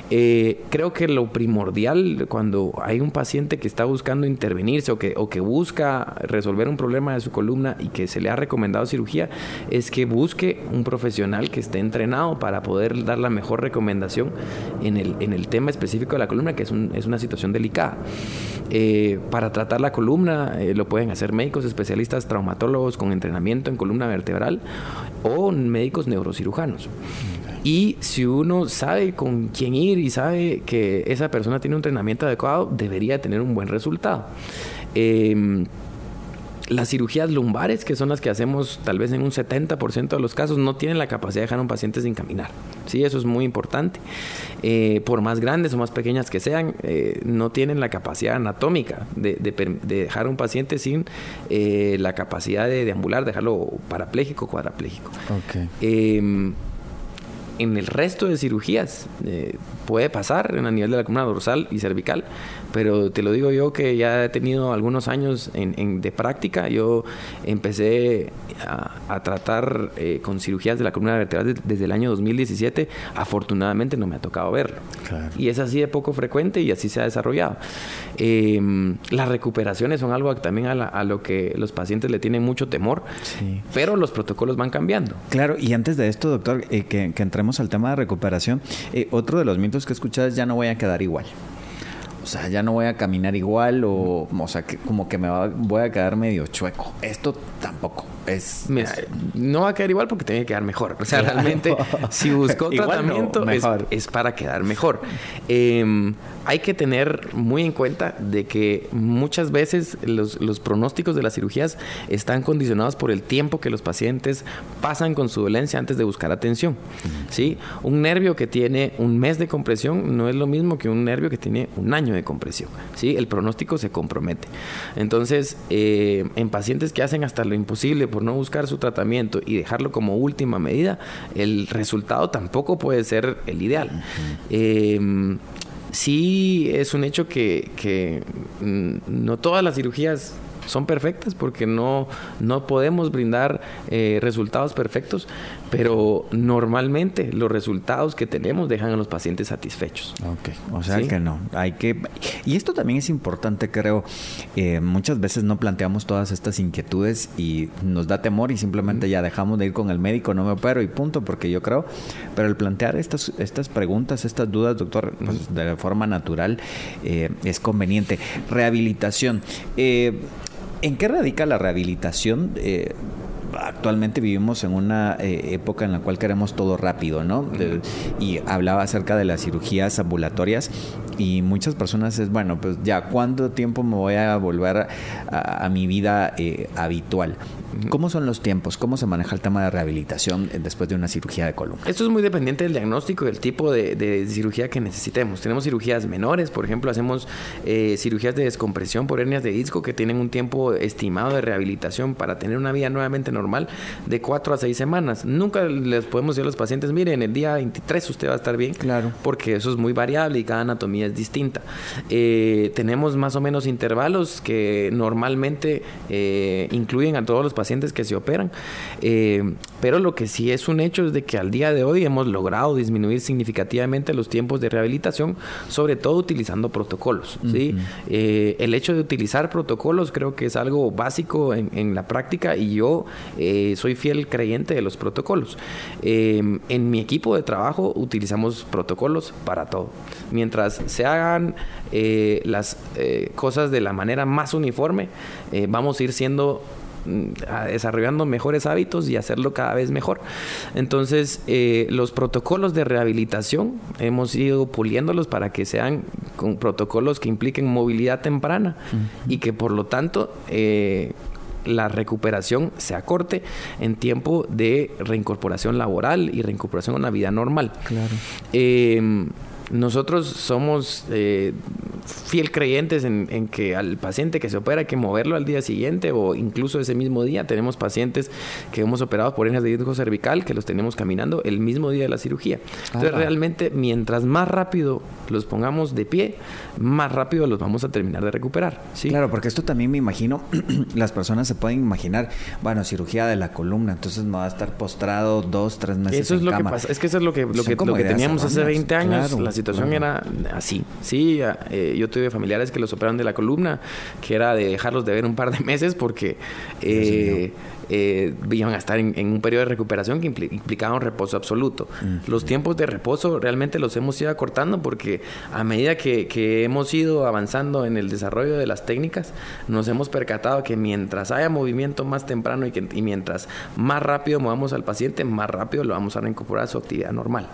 Eh, creo que lo primordial cuando hay un paciente que está buscando intervenirse o que, o que busca resolver un problema de su columna y que se le ha recomendado cirugía es que busque un profesional que esté entrenado para poder dar la mejor recomendación en el, en el tema específico de la columna, que es, un, es una situación delicada. Eh, para tratar la columna lo pueden hacer médicos especialistas, traumatólogos con entrenamiento en columna vertebral o médicos neurocirujanos. Y si uno sabe con quién ir y sabe que esa persona tiene un entrenamiento adecuado, debería tener un buen resultado. Eh, las cirugías lumbares, que son las que hacemos tal vez en un 70% de los casos, no tienen la capacidad de dejar a un paciente sin caminar. Sí, eso es muy importante. Eh, por más grandes o más pequeñas que sean, eh, no tienen la capacidad anatómica de, dejar a un paciente sin eh, la capacidad de deambular, dejarlo parapléjico o cuadrapléjico. Okay. Em, en el resto de cirugías puede pasar en a nivel de la columna dorsal y cervical, pero te lo digo yo que ya he tenido algunos años en, de práctica. Yo empecé a, tratar eh, con cirugías de la columna vertebral desde el año 2017. Afortunadamente no me ha tocado verlo. Y es así de poco frecuente y así se ha desarrollado. Em, las recuperaciones son algo también a, lo que los pacientes le tienen mucho temor, pero los protocolos van cambiando. Claro, y antes de esto, doctor, eh, que, entremos al tema de recuperación, eh, otro de los mitos que escuchado es ya no voy a quedar igual o sea, ya no voy a caminar igual o, o sea, que como que me voy a quedar medio chueco. Esto tampoco es, no va a quedar igual porque tiene que quedar mejor. O sea, realmente, si buscó tratamiento es, para quedar mejor. Em, hay que tener muy en cuenta de que muchas veces los, los, pronósticos de las cirugías están condicionados por el tiempo que los pacientes pasan con su dolencia antes de buscar atención. ¿sí? Un nervio que tiene un mes de compresión no es lo mismo que un nervio que tiene un año de compresión. ¿sí? El pronóstico se compromete. Entonces, eh, en pacientes que hacen hasta lo imposible por no buscar su tratamiento y dejarlo como última medida, el resultado tampoco puede ser el ideal. Eh, sí es un hecho que, que mm, no todas las cirugías son perfectas porque no, no podemos brindar eh, resultados perfectos, pero normalmente los resultados que tenemos dejan a los pacientes satisfechos. Ok, o sea que no, hay que... Y esto también es importante, creo. Eh, muchas veces no planteamos todas estas inquietudes y nos da temor y simplemente ya dejamos de ir con el médico, no me opero y punto, porque yo creo, pero el plantear estas, estas preguntas, estas dudas, doctor, pues, de forma natural eh, es conveniente. Rehabilitación. Eh, ¿En qué radica la rehabilitación? Eh, actualmente vivimos en una eh, época en la cual queremos todo rápido, ¿no? y hablaba acerca de las cirugías ambulatorias y muchas personas es, bueno, pues ya, ¿cuánto tiempo me voy a volver a, mi vida eh, habitual? ¿Cómo son los tiempos? ¿Cómo se maneja el tema de rehabilitación después de una cirugía de columna? Esto es muy dependiente del diagnóstico y del tipo de, cirugía que necesitemos. Tenemos cirugías menores, por ejemplo, hacemos eh, cirugías de descompresión por hernias de disco que tienen un tiempo estimado de rehabilitación para tener una vida nuevamente normal de 4 a 6 semanas. Nunca les podemos decir a los pacientes, miren, el día 23 usted va a estar bien. Claro. Porque eso es muy variable y cada anatomía es distinta. Eh, tenemos más o menos intervalos que normalmente eh, incluyen a todos los pacientes que se operan, pero lo que sí es un hecho es de que al día de hoy hemos logrado disminuir significativamente los tiempos de rehabilitación, sobre todo utilizando protocolos. ¿sí? el hecho de utilizar protocolos creo que es algo básico en, en la práctica y yo soy fiel creyente de los protocolos. en mi equipo de trabajo utilizamos protocolos para todo. Mientras se hagan eh, las eh, cosas de la manera más uniforme, eh, vamos a ir siendo mm, desarrollando mejores hábitos y hacerlo cada vez mejor. Entonces, los protocolos de rehabilitación hemos ido puliéndolos para que sean con protocolos que impliquen movilidad temprana y que por lo tanto la recuperación se acorte en tiempo de reincorporación laboral y reincorporación a una vida normal. Claro. Eh, nosotros somos eh, fiel creyentes en, que al paciente que se opera hay que moverlo al día siguiente o incluso ese mismo día. Tenemos pacientes que hemos operado por hernias de disco cervical que los tenemos caminando el mismo día de la cirugía. Entonces, realmente, mientras más rápido los pongamos de pie, más rápido los vamos a terminar de recuperar. ¿sí? Claro, porque esto también me imagino, las personas se pueden imaginar, bueno, cirugía de la columna, entonces me va a estar postrado dos, tres meses. Eso es lo que pasa. Es que eso es lo que, lo que, teníamos hace 20 años situación era así. Sí, eh, yo tuve familiares que los operaron de la columna, que era de dejarlos de ver un par de meses porque eh, eh, iban a estar en, un periodo de recuperación que implicaba un reposo absoluto. Los tiempos de reposo realmente los hemos ido acortando porque a medida que, hemos ido avanzando en el desarrollo de las técnicas, nos hemos percatado que mientras haya movimiento más temprano y, que, y mientras más rápido movamos al paciente, más rápido lo vamos a reincorporar a su actividad normal.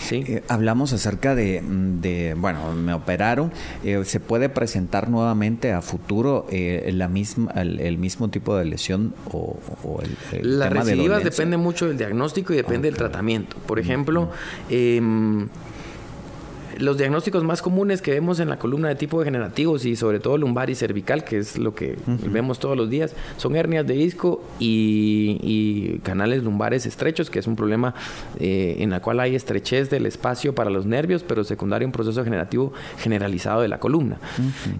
¿sí? Eh, hablamos acerca de, bueno, me operaron, eh, ¿se puede presentar nuevamente a futuro eh, la misma, el, mismo tipo de lesión o, el, Las recidivas depende mucho del diagnóstico y depende del tratamiento. Por ejemplo, los diagnósticos más comunes que vemos en la columna de tipo degenerativos y sobre todo lumbar y cervical, que es lo que vemos todos los días, son hernias de disco y, canales lumbares estrechos, que es un problema eh, en la cual hay estrechez del espacio para los nervios, pero secundario a un proceso degenerativo generalizado de la columna.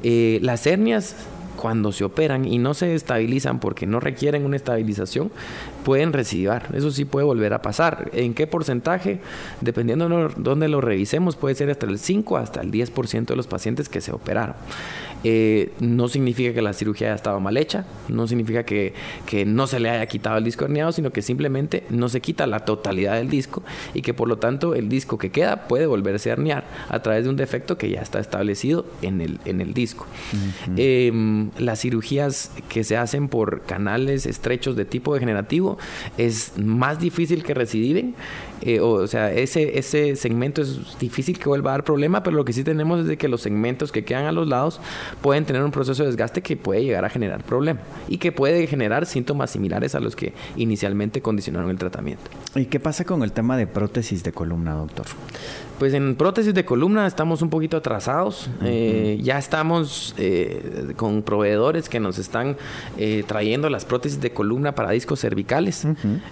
Eh, las hernias cuando se operan y no se estabilizan porque no requieren una estabilización, pueden recidivar. Eso sí puede volver a pasar. ¿En qué porcentaje? Dependiendo de dónde lo revisemos, puede ser hasta el 5 hasta el 10% de los pacientes que se operaron. Eh, no significa que la cirugía haya estado mal hecha, no significa que, no se le haya quitado el disco herniado, sino que simplemente no se quita la totalidad del disco y que por lo tanto el disco que queda puede volverse a herniar a través de un defecto que ya está establecido en el, en el disco. Las cirugías que se hacen por canales estrechos de tipo degenerativo es más difícil que recidiven eh, o, sea, ese, ese segmento es difícil que vuelva a dar problema, pero lo que sí tenemos es de que los segmentos que quedan a los lados pueden tener un proceso de desgaste que puede llegar a generar problema y que puede generar síntomas similares a los que inicialmente condicionaron el tratamiento. ¿Y qué pasa con el tema de prótesis de columna, doctor? Pues en prótesis de columna estamos un poquito atrasados. Eh, ya estamos eh, con proveedores que nos están eh, trayendo las prótesis de columna para discos cervicales.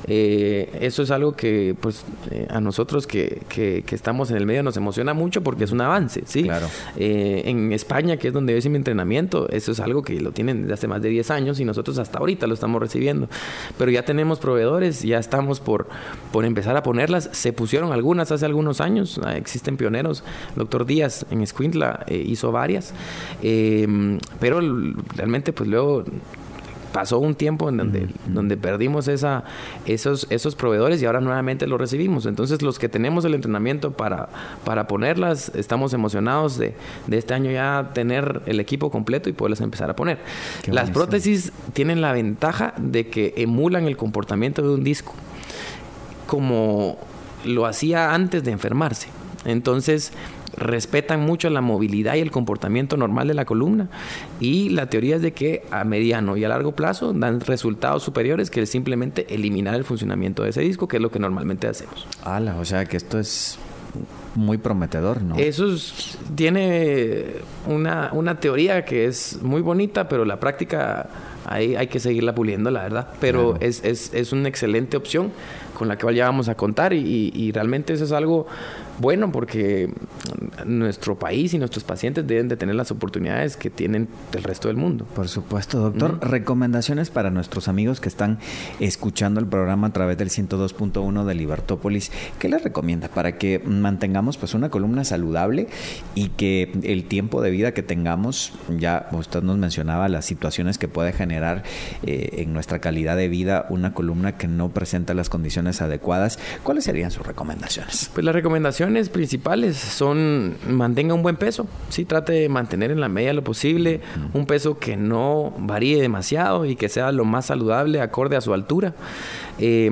eso es algo que pues a nosotros que, que, estamos en el medio nos emociona mucho porque es un avance. ¿sí? Claro. en España, que es donde yo hice mi entrenamiento, eso es algo que lo tienen desde hace más de 10 años y nosotros hasta ahorita lo estamos recibiendo. Pero ya tenemos proveedores, ya estamos por, por empezar a ponerlas. Se pusieron algunas hace algunos años existen pioneros. El doctor Díaz en Escuintla eh, hizo varias, eh, pero realmente pues luego pasó un tiempo en donde, donde perdimos esa, esos, esos proveedores y ahora nuevamente los recibimos. Entonces los que tenemos el entrenamiento para, para ponerlas, estamos emocionados de, de este año ya tener el equipo completo y poderlas empezar a poner. Las prótesis tienen la ventaja de que emulan el comportamiento de un disco como lo hacía antes de enfermarse. Entonces, respetan mucho la movilidad y el comportamiento normal de la columna y la teoría es de que a mediano y a largo plazo dan resultados superiores que simplemente eliminar el funcionamiento de ese disco, que es lo que normalmente hacemos. Ala, o sea que esto es muy prometedor, ¿no? Eso tiene una, una teoría que es muy bonita, pero la práctica ahí hay que seguirla puliendo, la verdad. Pero es, es, es, una excelente opción con la que ya vamos a contar y, y realmente eso es algo bueno porque nuestro país y nuestros pacientes deben de tener las oportunidades que tienen del resto del mundo. Por supuesto, doctor. Recomendaciones para nuestros amigos que están escuchando el programa a través del 102.1 de Libertópolis. ¿Qué les recomienda para que mantengamos pues una columna saludable y que el tiempo de vida que tengamos, ya usted nos mencionaba las situaciones que puede generar eh, en nuestra calidad de vida una columna que no presenta las condiciones adecuadas, ¿cuáles serían sus recomendaciones? Pues las principales son mantenga un buen peso, sí, trate de mantener en la medida lo posible un peso que no varíe demasiado y que sea lo más saludable acorde a su altura. Eh,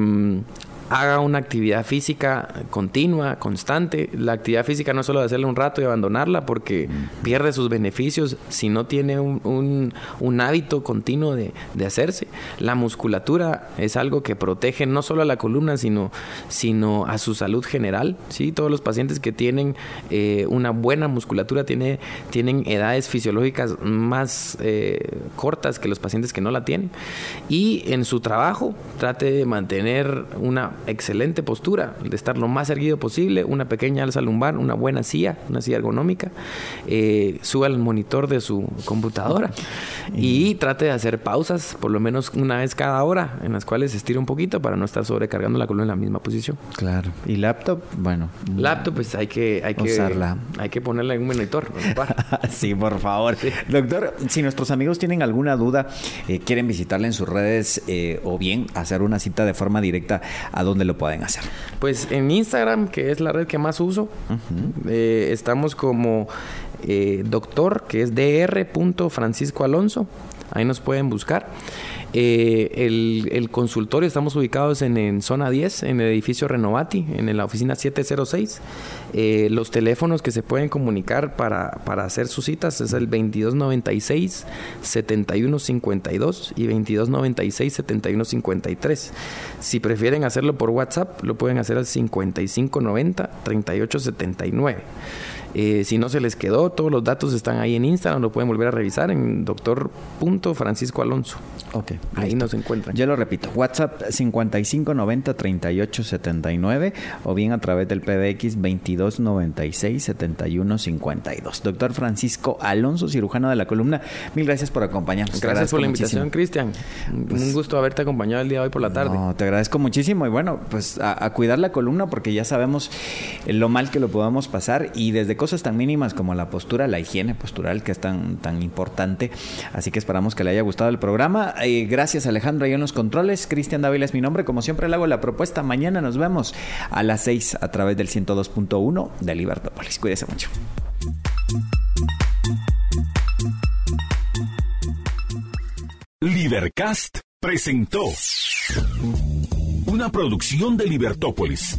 haga una actividad física continua, constante. La actividad física no es solo de hacerle un rato y abandonarla porque pierde sus beneficios si no tiene un, hábito continuo de, hacerse. La musculatura es algo que protege no solo a la columna, sino, sino a su salud general. ¿sí? Todos los pacientes que tienen eh, una buena musculatura tiene, tienen edades fisiológicas más eh, cortas que los pacientes que no la tienen. Y en su trabajo trate de mantener una excelente postura, de estar lo más erguido posible, una pequeña alza lumbar, una buena silla, una silla ergonómica, eh, suba al monitor de su computadora y trate de hacer pausas por lo menos una vez cada hora en las cuales estire un poquito para no estar sobrecargando la columna en la misma posición. Claro. ¿Y laptop? Bueno. Laptop pues hay que, hay que, usarla. Hay que ponerla en un monitor. sí, por favor. Doctor, si nuestros amigos tienen alguna duda, eh, quieren visitarle en sus redes eh, o bien hacer una cita de forma directa a dónde lo pueden hacer? Pues en Instagram, que es la red que más uso, eh, estamos como eh, doctor, que es dr. Francisco Alonso. Ahí nos pueden buscar. Eh, el, consultorio, estamos ubicados en, zona 10, en el edificio Renovati, en la oficina 706. Eh, los teléfonos que se pueden comunicar para, hacer sus citas es el 2296-7152 y 2296-7153. Si prefieren hacerlo por WhatsApp, lo pueden hacer al 5590-3879. Eh, si no se les quedó, todos los datos están ahí en Instagram, lo pueden volver a revisar en doctor.francisco Alonso. Ok. Ahí nos encuentran. Yo lo repito, WhatsApp 5590-3879 o bien a través del PBX 2296-7152. Doctor Francisco Alonso, cirujano de la columna, mil gracias por acompañarnos. Gracias por la invitación, Cristian. Pues Un gusto haberte acompañado el día de hoy por la tarde. No, te agradezco muchísimo y bueno, pues a, a cuidar la columna porque ya sabemos lo mal que lo podamos pasar y desde cosas tan mínimas como la postura, la higiene postural, que es tan, tan importante. Así que esperamos que le haya gustado el programa. Eh, gracias Alejandro ahí en los controles. Cristian Dávila es mi nombre. Como siempre le hago la propuesta. Mañana nos vemos a las 6 a través del 102.1 de Libertópolis. Cuídese mucho. Libercast presentó una producción de Libertópolis.